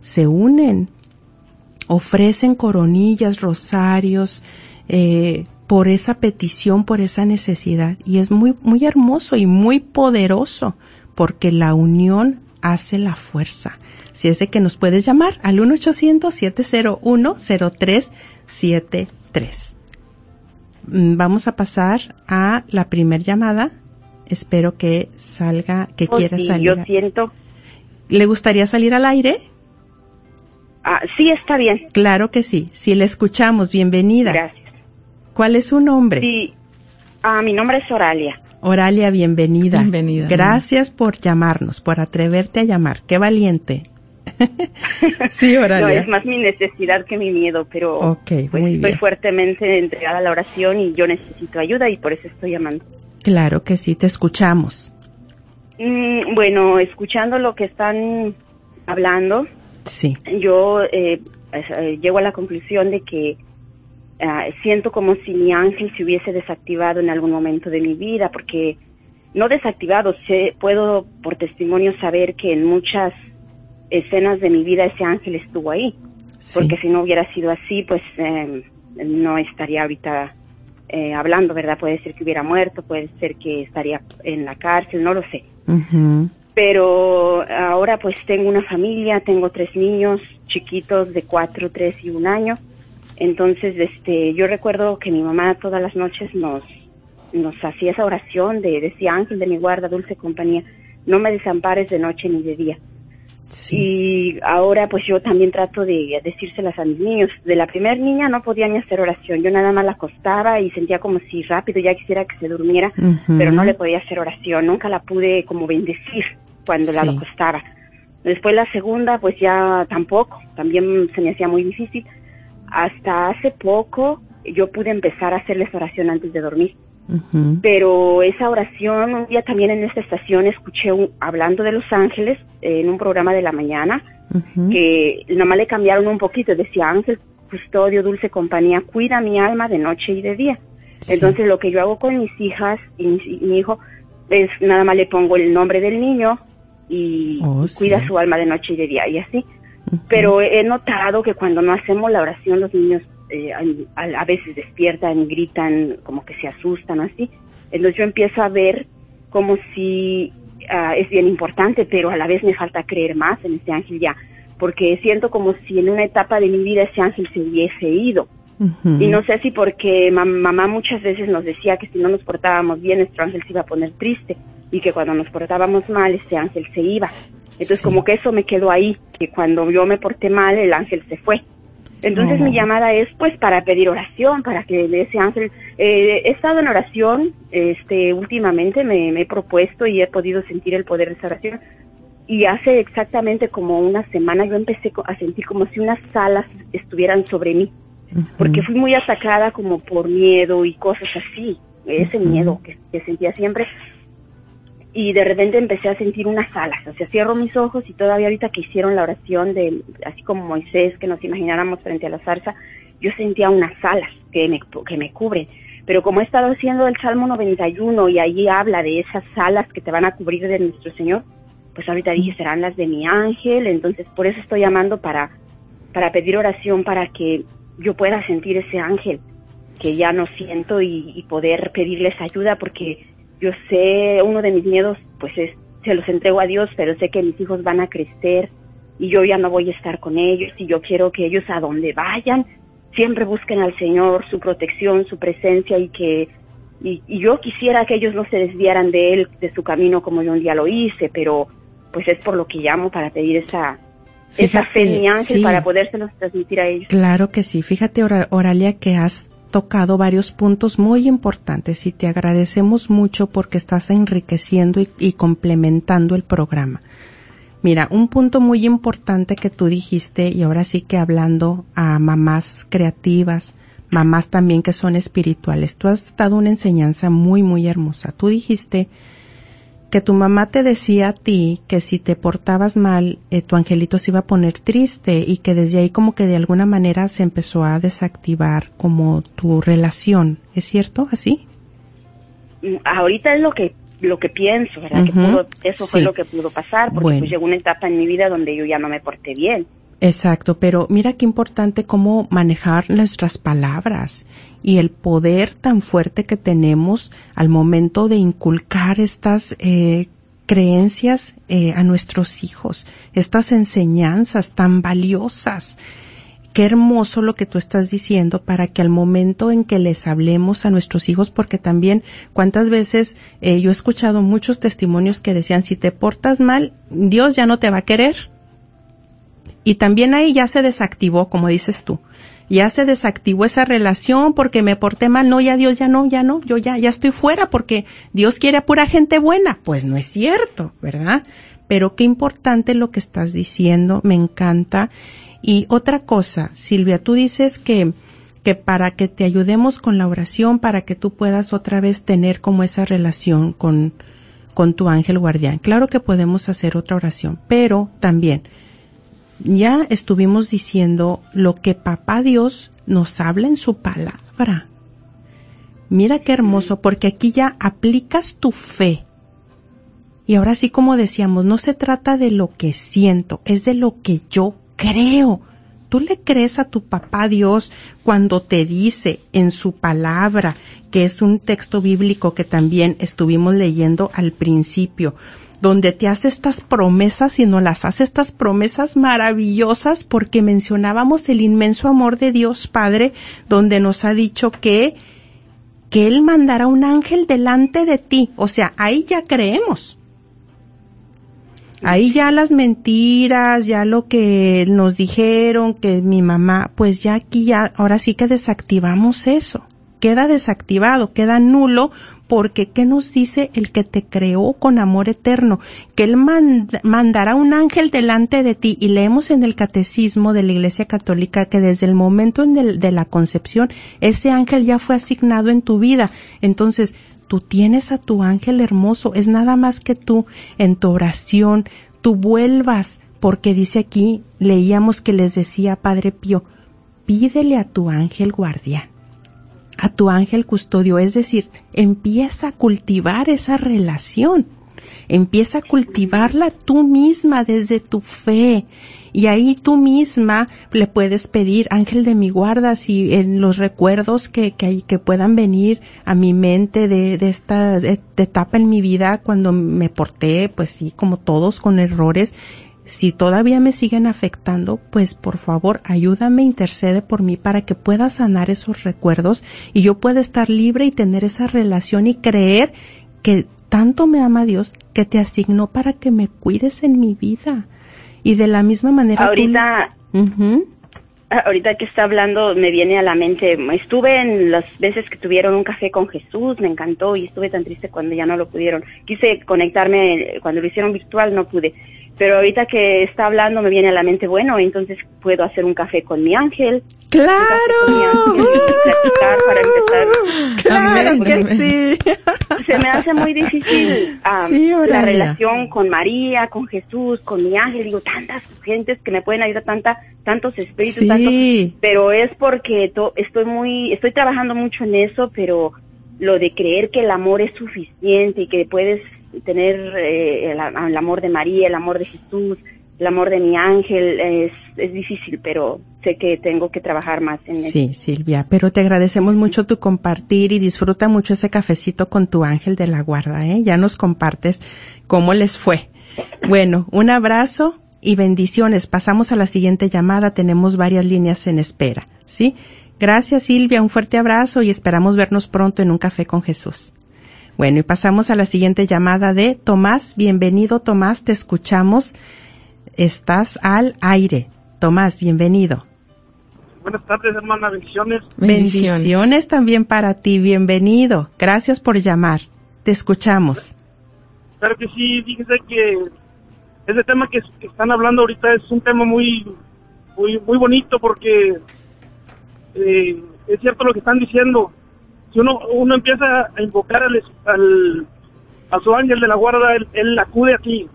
se unen, ofrecen coronillas, rosarios, eh, por esa petición, por esa necesidad. Y es muy, muy hermoso y muy poderoso, porque la unión hace la fuerza. Si es de que nos puedes llamar al 1-800-701-0373. Mm, vamos a pasar a la primer llamada espero que salga, que Oh, quiera sí, salir. Yo siento. ¿Le gustaría salir al aire? Ah, sí, está bien. Claro que sí. Si le escuchamos, bienvenida. Gracias. ¿Cuál es su nombre? Sí. Ah, mi nombre es Oralia. Oralia, bienvenida. Bienvenida. Gracias por llamarnos, por atreverte a llamar. Qué valiente. sí, Oralia. No, es más mi necesidad que mi miedo, pero pues, muy estoy bien. fuertemente entregada a la oración y yo necesito ayuda y por eso estoy llamando. Claro que sí, te escuchamos. Mm, bueno, escuchando lo que están hablando, Sí. yo eh, es- eh, llego a la conclusión de que ah, siento como si mi ángel se hubiese desactivado en algún momento de mi vida, porque no desactivado, sé, puedo por testimonio saber que en muchas escenas de mi vida ese ángel estuvo ahí, Sí. porque si no hubiera sido así, pues eh, no estaría ahorita eh, hablando, ¿verdad? Puede ser que hubiera muerto, puede ser que estaría en la cárcel, no lo sé pero ahora pues tengo una familia, tengo tres niños chiquitos de cuatro, tres y un año. Entonces, este, yo recuerdo que mi mamá todas las noches nos, nos hacía esa oración de, decía ángel de mi guarda, dulce compañía, no me desampares de noche ni de día. Sí. Y ahora pues yo también trato de decírselas a mis niños. De la primer niña no podía ni hacer oración, yo nada más la acostaba y sentía como si rápido ya quisiera que se durmiera, pero no le podía hacer oración, nunca la pude como bendecir cuando la acostaba. Después la segunda pues ya tampoco, también se me hacía muy difícil. Hasta hace poco yo pude empezar a hacerles oración antes de dormir Pero esa oración un día también en esta estación escuché un- hablando de los ángeles en un programa de la mañana Ujú. que nada más le cambiaron un poquito decía ángel custodio dulce compañía cuida mi alma de noche y de día Sí. entonces lo que yo hago con mis hijas y mi, y mi hijo es nada más le pongo el nombre del niño y, Oh, sí. cuida su alma de noche y de día y así pero he notado que cuando no hacemos la oración los niños eh, a, a, veces despiertan, gritan, como que se asustan, así. Entonces yo empiezo a ver como si uh, es bien importante, pero a la vez me falta creer más en este ángel ya, porque siento como si en una etapa de mi vida ese ángel se hubiese ido. Y no sé si porque mamá muchas veces nos decía que si no nos portábamos bien, nuestro ángel se iba a poner triste y que cuando nos portábamos mal, ese ángel se iba. Entonces como que eso me quedó ahí, que cuando yo me porté mal, el ángel se fue. Entonces mi llamada es pues para pedir oración, para que ese ángel, eh, he estado en oración, este, últimamente me, he propuesto y he podido sentir el poder de esa oración. Y hace exactamente como una semana yo empecé a sentir como si unas alas estuvieran sobre mí, porque fui muy atacada como por miedo y cosas así, ese miedo que, que sentía siempre y de repente empecé a sentir unas alas, o sea, cierro mis ojos y todavía ahorita que hicieron la oración de, así como Moisés, que nos imagináramos frente a la zarza, yo sentía unas alas que me, que me cubren. Pero como he estado haciendo el Salmo 91 y allí habla de esas alas que te van a cubrir de nuestro Señor, pues ahorita dije, serán las de mi ángel, entonces por eso estoy llamando para, para pedir oración para que yo pueda sentir ese ángel que ya no siento y, y poder pedirles ayuda porque yo sé, uno de mis miedos, pues es, se los entrego a Dios, pero sé que mis hijos van a crecer y yo ya no voy a estar con ellos y yo quiero que ellos a donde vayan siempre busquen al Señor, su protección, su presencia y que y, yo quisiera que ellos no se desviaran de él, de su camino como yo un día lo hice, pero pues es por lo que llamo para pedir esa esa fe mi ángel para podérselos transmitir a ellos. Claro que sí. Fíjate, Oralia, que has tocado varios puntos muy importantes y te agradecemos mucho porque estás enriqueciendo y, complementando el programa. Mira, un punto muy importante que tú dijiste y ahora sí que hablando a mamás creativas, mamás también que son espirituales, tú has dado una enseñanza muy, muy hermosa. Tú dijiste que tu mamá te decía a ti que si te portabas mal, eh, tu angelito se iba a poner triste y que desde ahí como que de alguna manera se empezó a desactivar como tu relación. ¿Es cierto? ¿Así? Mm, ahorita es lo que lo que pienso, ¿verdad? que eso fue lo que pudo pasar, porque pues llegó una etapa en mi vida donde yo ya no me porté bien. Exacto, pero mira qué importante cómo manejar nuestras palabras y el poder tan fuerte que tenemos al momento de inculcar estas eh, creencias eh, a nuestros hijos, estas enseñanzas tan valiosas. Qué hermoso lo que tú estás diciendo para que al momento en que les hablemos a nuestros hijos, porque también cuántas veces eh, yo he escuchado muchos testimonios que decían, si te portas mal, Dios ya no te va a querer y también ahí ya se desactivó, como dices tú. Ya se desactivó esa relación porque me porté mal. No, ya Dios, ya no, ya no. Yo ya, ya estoy fuera porque Dios quiere a pura gente buena. Pues no es cierto, ¿verdad? Pero qué importante lo que estás diciendo. Me encanta. Y otra cosa, Silvia, tú dices que, que para que te ayudemos con la oración, para que tú puedas otra vez tener como esa relación con, con tu ángel guardián. Claro que podemos hacer otra oración, pero también, ya estuvimos diciendo lo que papá Dios nos habla en su palabra. Mira qué hermoso, porque aquí ya aplicas tu fe. Y ahora sí, como decíamos, no se trata de lo que siento, es de lo que yo creo. Tú le crees a tu papá Dios cuando te dice en su palabra, que es un texto bíblico que también estuvimos leyendo al principio, donde te hace estas promesas y nos las hace estas promesas maravillosas porque mencionábamos el inmenso amor de Dios Padre, donde nos ha dicho que, que Él mandará un ángel delante de ti. O sea, ahí ya creemos. Ahí ya las mentiras, ya lo que nos dijeron, que mi mamá, pues ya aquí ya, ahora sí que desactivamos eso. Queda desactivado, queda nulo porque ¿qué nos dice el que te creó con amor eterno? Que Él mandará un ángel delante de ti. Y leemos en el catecismo de la Iglesia Católica que desde el momento de la concepción, ese ángel ya fue asignado en tu vida. Entonces, tú tienes a tu ángel hermoso. Es nada más que tú en tu oración, tú vuelvas, porque dice aquí, leíamos que les decía Padre Pío, pídele a tu ángel guardián a tu ángel custodio, es decir, empieza a cultivar esa relación. Empieza a cultivarla tú misma desde tu fe. Y ahí tú misma le puedes pedir, ángel de mi guarda, si en los recuerdos que, que, que puedan venir a mi mente de, de esta etapa en mi vida cuando me porté, pues sí, como todos, con errores, si todavía me siguen afectando, pues por favor ayúdame, intercede por mí para que pueda sanar esos recuerdos y yo pueda estar libre y tener esa relación y creer que tanto me ama Dios que te asignó para que me cuides en mi vida. Y de la misma manera tú- Ahorita, Ujú. ahorita que está hablando me viene a la mente, estuve en las veces que tuvieron un café con Jesús, me encantó y estuve tan triste cuando ya no lo pudieron. Quise conectarme cuando lo hicieron virtual, no pude. Pero ahorita que está hablando me viene a la mente, bueno, entonces puedo hacer un café con mi ángel. Claro. Mi ángel y platicar para empezar. Claro Amén, que sí. se me hace muy difícil Sí, la relación con María, con Jesús, con mi ángel, digo, tantas gentes que me pueden ayudar, tanta, tantos espíritus, Sí. tantos, pero es porque to- estoy muy, estoy trabajando mucho en eso, pero lo de creer que el amor es suficiente y que puedes tener eh, el, el amor de María, el amor de Jesús, el amor de mi ángel, es, es difícil, pero sé que tengo que trabajar más en eso. Sí, Silvia, pero te agradecemos mucho tu compartir y disfruta mucho ese cafecito con tu ángel de la guarda, ¿eh? Ya nos compartes cómo les fue. Bueno, un abrazo y bendiciones. Pasamos a la siguiente llamada. Tenemos varias líneas en espera, ¿sí? Gracias, Silvia. Un fuerte abrazo y esperamos vernos pronto en un café con Jesús. Bueno, y pasamos a la siguiente llamada de Tomás. Bienvenido, Tomás. Te escuchamos. Estás al aire. Tomás, bienvenido. Buenas tardes, hermana. Bendiciones. Bendiciones. también para ti, bienvenido. Gracias por llamar. Te escuchamos. Claro que sí, fíjese que ese tema que, que están hablando ahorita es un tema muy muy muy bonito porque eh, es cierto lo que están diciendo. Si uno uno empieza a invocar al, al a su ángel de la guarda, él, él acude a ti.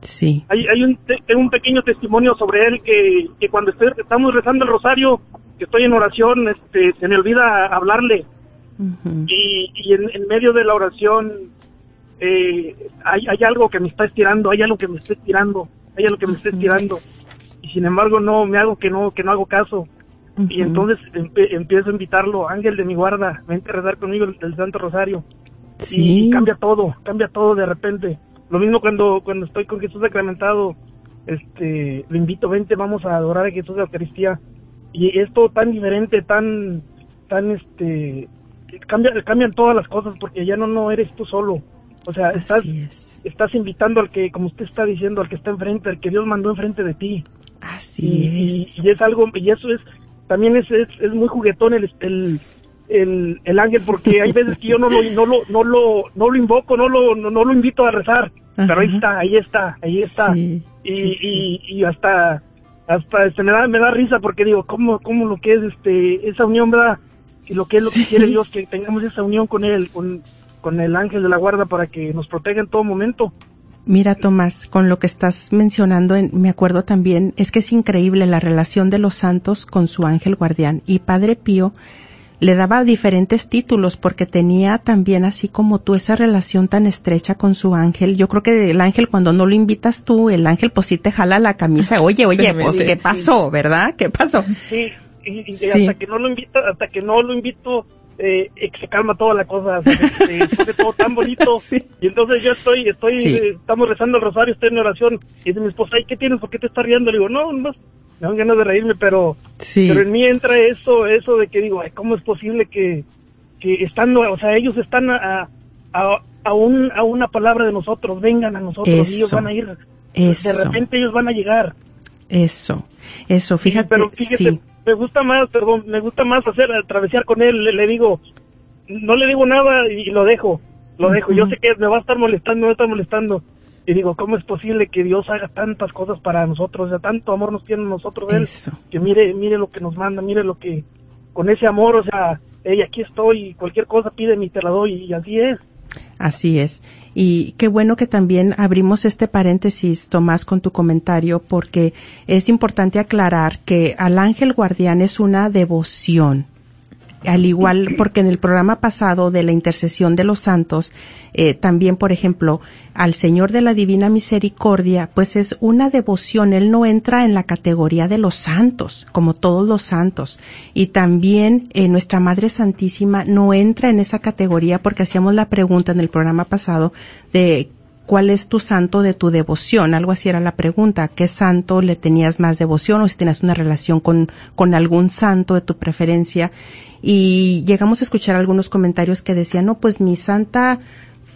Sí. Hay, hay un, te- tengo un pequeño testimonio sobre él que, que cuando estoy, estamos rezando el rosario, que estoy en oración, este, se me olvida hablarle. Y, y en, en medio de la oración eh, hay, hay algo que me está estirando, hay algo que me está estirando, hay algo que me está estirando y sin embargo no me hago que no que no hago caso y entonces empe- empiezo a invitarlo, ángel de mi guarda, vente a rezar conmigo el, el Santo Rosario y, Sí. y cambia todo, cambia todo de repente. Lo mismo cuando cuando estoy con Jesús sacramentado, este, lo invito, vente, vamos a adorar a Jesús de la Eucaristía y es todo tan diferente, tan tan este cambia, cambian todas las cosas porque ya no no eres tú solo. O sea, estás es. estás invitando al que como usted está diciendo, al que está enfrente, al que Dios mandó enfrente de ti. Así Y, es. y es algo y eso es también es es, es muy juguetón el, el el, el ángel porque hay veces que yo no lo no lo no lo no lo invoco, no lo no, no lo invito a rezar, pero ahí está, ahí está, ahí está. Sí, y, sí, sí. y y hasta hasta este me da me da risa porque digo cómo cómo lo que es este esa unión verdad y lo que es lo que quiere Dios que tengamos esa unión con él con con el ángel de la guarda para que nos proteja en todo momento Mira, Tomás, con lo que estás mencionando, en- me acuerdo también, es que es increíble la relación de los santos con su ángel guardián. Y Padre Pío le daba diferentes títulos porque tenía también, así como tú, esa relación tan estrecha con su ángel. Yo creo que el ángel, cuando no lo invitas tú, el ángel pues sí te jala la camisa. Oye, oye, pues, ¿qué pasó, verdad? ¿Qué pasó? sí y, y Sí. hasta que no lo invito hasta que no lo invito eh, eh, se calma toda la cosa se, se- hace todo tan bonito Sí. y entonces yo estoy estoy Sí. eh, estamos rezando el rosario estoy en oración y dice mi esposa ¿y qué tienes? ¿por qué te estás riendo? le digo no no me dan ganas de reírme pero Sí. pero en mí entra eso eso de que digo ay, cómo es posible que que estando o sea ellos están a a, a, un, a una palabra de nosotros vengan a nosotros y ellos Eso. van a ir de Eso, repente ellos van a llegar eso, eso, fíjate, pero fíjate sí. me gusta más perdón me gusta más hacer travesear con él le, le digo no le digo nada y lo dejo lo dejo yo sé que me va a estar molestando me va a estar molestando y digo cómo es posible que Dios haga tantas cosas para nosotros o sea tanto amor nos tiene nosotros él Eso. que mire, mire lo que nos manda, mire lo que, con ese amor, o sea, hey, aquí estoy, cualquier cosa pide y te la doy, y así es. Así es. Y qué bueno que también abrimos este paréntesis, Tomás, con tu comentario, porque es importante aclarar que al ángel guardián es una devoción. Al igual, porque en el programa pasado de la intercesión de los santos, eh, también, por ejemplo, al Señor de la Divina Misericordia, pues es una devoción. Él no entra en la categoría de los santos, como todos los santos. Y también eh, nuestra Madre Santísima no entra en esa categoría porque hacíamos la pregunta en el programa pasado de ¿cuál es tu santo de tu devoción? Algo así era la pregunta, ¿qué santo le tenías más devoción o si tenías una relación con, con algún santo de tu preferencia? Y llegamos a escuchar algunos comentarios que decían, no, pues mi santa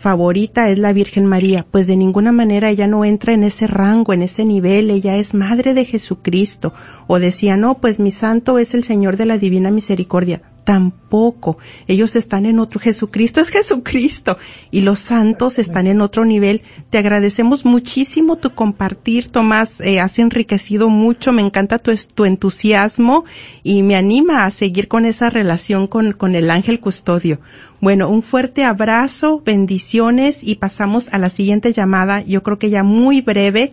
favorita es la Virgen María, pues de ninguna manera ella no entra en ese rango, en ese nivel, ella es Madre de Jesucristo. O decía, no, pues mi santo es el Señor de la Divina Misericordia tampoco. Ellos están en otro, Jesucristo es Jesucristo y los santos están en otro nivel. Te agradecemos muchísimo tu compartir, Tomás, eh, has enriquecido mucho, me encanta tu, tu, entusiasmo y me anima a seguir con esa relación con, con el ángel custodio. Bueno, un fuerte abrazo, bendiciones y pasamos a la siguiente llamada, yo creo que ya muy breve.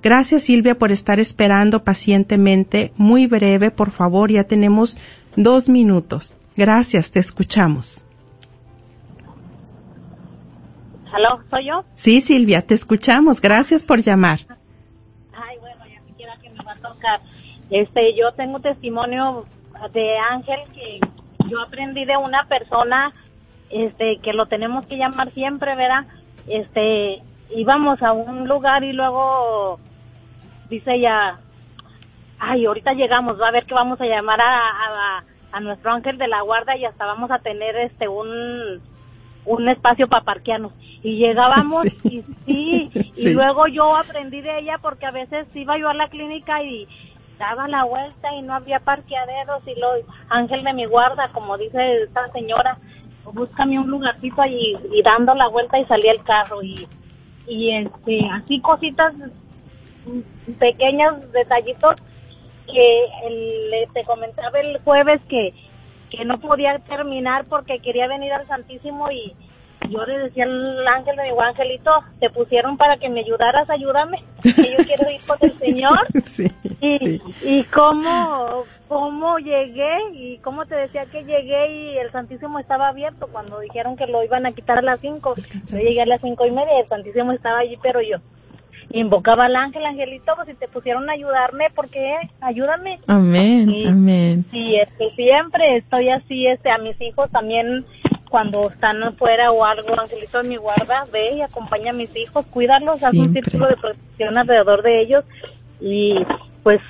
Gracias Silvia por estar esperando pacientemente. Muy breve, por favor, ya tenemos dos minutos. Gracias, te escuchamos. ¿Aló? ¿Soy yo? Sí, Silvia, te escuchamos. Gracias por llamar. Ay, bueno, ya siquiera que me va a tocar. Este, yo tengo testimonio de Ángel que yo aprendí de una persona este que lo tenemos que llamar siempre, ¿verdad? Este, íbamos a un lugar y luego dice ella, ay, ahorita llegamos, va a ver que vamos a llamar a, a, nuestro ángel de la guarda y hasta vamos a tener este un un espacio para parquearnos. Y llegábamos y sí, y luego yo aprendí de ella porque a veces iba yo a la clínica y daba la vuelta y no había parqueaderos y lo ángel de mi guarda, como dice esta señora, búscame un lugarcito allí y dando la vuelta y salía el carro y y este así cositas pequeños detallitos que el, te comentaba el jueves que, que no podía terminar porque quería venir al Santísimo y yo le decía al ángel, me digo, angelito, te pusieron para que me ayudaras, ayúdame, que yo quiero ir con el Señor. y, y cómo, cómo llegué y cómo te decía que llegué y el Santísimo estaba abierto cuando dijeron que lo iban a quitar a las cinco. Yo llegué a las cinco y media y el Santísimo estaba allí, pero yo invocaba al ángel, angelito, pues si te pusieron a ayudarme, porque ayúdame. Amén, amén. Sí, que siempre estoy así, este, a mis hijos también cuando están afuera o algo, angelito de mi guarda, ve y acompaña a mis hijos, cuídalos, haz un círculo de protección alrededor de ellos y pues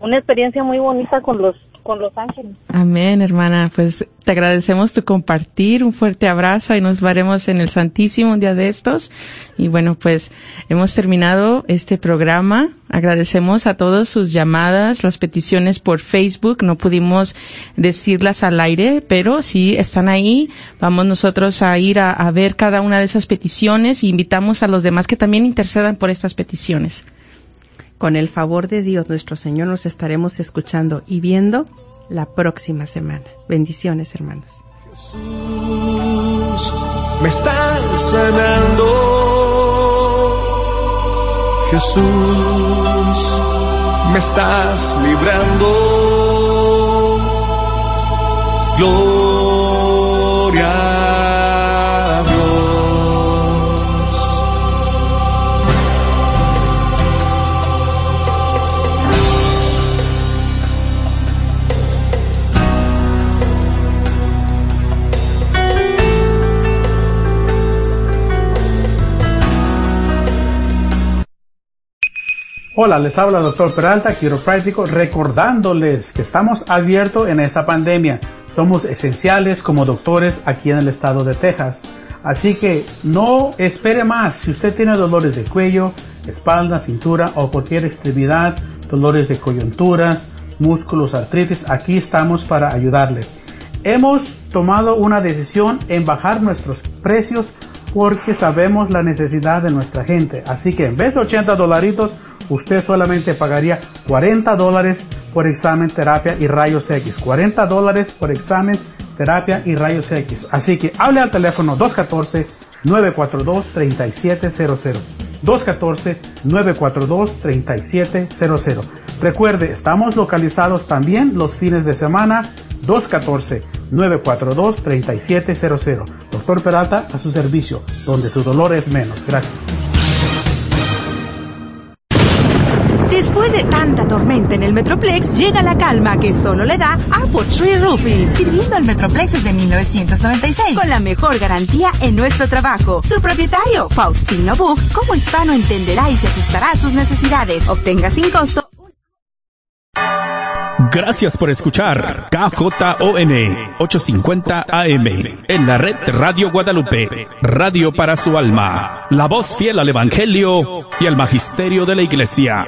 una experiencia muy bonita con los con los ángeles. Amén, hermana. Pues te agradecemos tu compartir. Un fuerte abrazo y nos veremos en el Santísimo un día de estos. Y bueno, pues hemos terminado este programa. Agradecemos a todos sus llamadas, las peticiones por Facebook. No pudimos decirlas al aire, pero si están ahí. Vamos nosotros a ir a, a ver cada una de esas peticiones y invitamos a los demás que también intercedan por estas peticiones. Con el favor de Dios nuestro Señor nos estaremos escuchando y viendo la próxima semana. Bendiciones, hermanos. Jesús, me estás sanando. Jesús, me estás librando. Hola, les habla el doctor Peralta, quiropráctico, recordándoles que estamos abiertos en esta pandemia. Somos esenciales como doctores aquí en el estado de Texas. Así que no espere más. Si usted tiene dolores de cuello, espalda, cintura o cualquier extremidad, dolores de coyuntura, músculos, artritis, aquí estamos para ayudarle. Hemos tomado una decisión en bajar nuestros precios porque sabemos la necesidad de nuestra gente. Así que en vez de 80 dolaritos, usted solamente pagaría 40 dólares por examen, terapia y rayos X. 40 dólares por examen, terapia y rayos X. Así que hable al teléfono 214-942-3700. 214-942-3700. Recuerde, estamos localizados también los fines de semana 214 942-3700. Doctor Peralta a su servicio, donde su dolor es menos. Gracias. Después de tanta tormenta en el Metroplex, llega la calma que solo le da Apple Tree Roofing, sirviendo al Metroplex desde 1996, con la mejor garantía en nuestro trabajo. Su propietario, Faustino Buch, como hispano entenderá y se ajustará a sus necesidades. Obtenga sin costo Gracias por escuchar KJON 850 AM en la red Radio Guadalupe, radio para su alma, la voz fiel al Evangelio y al Magisterio de la Iglesia.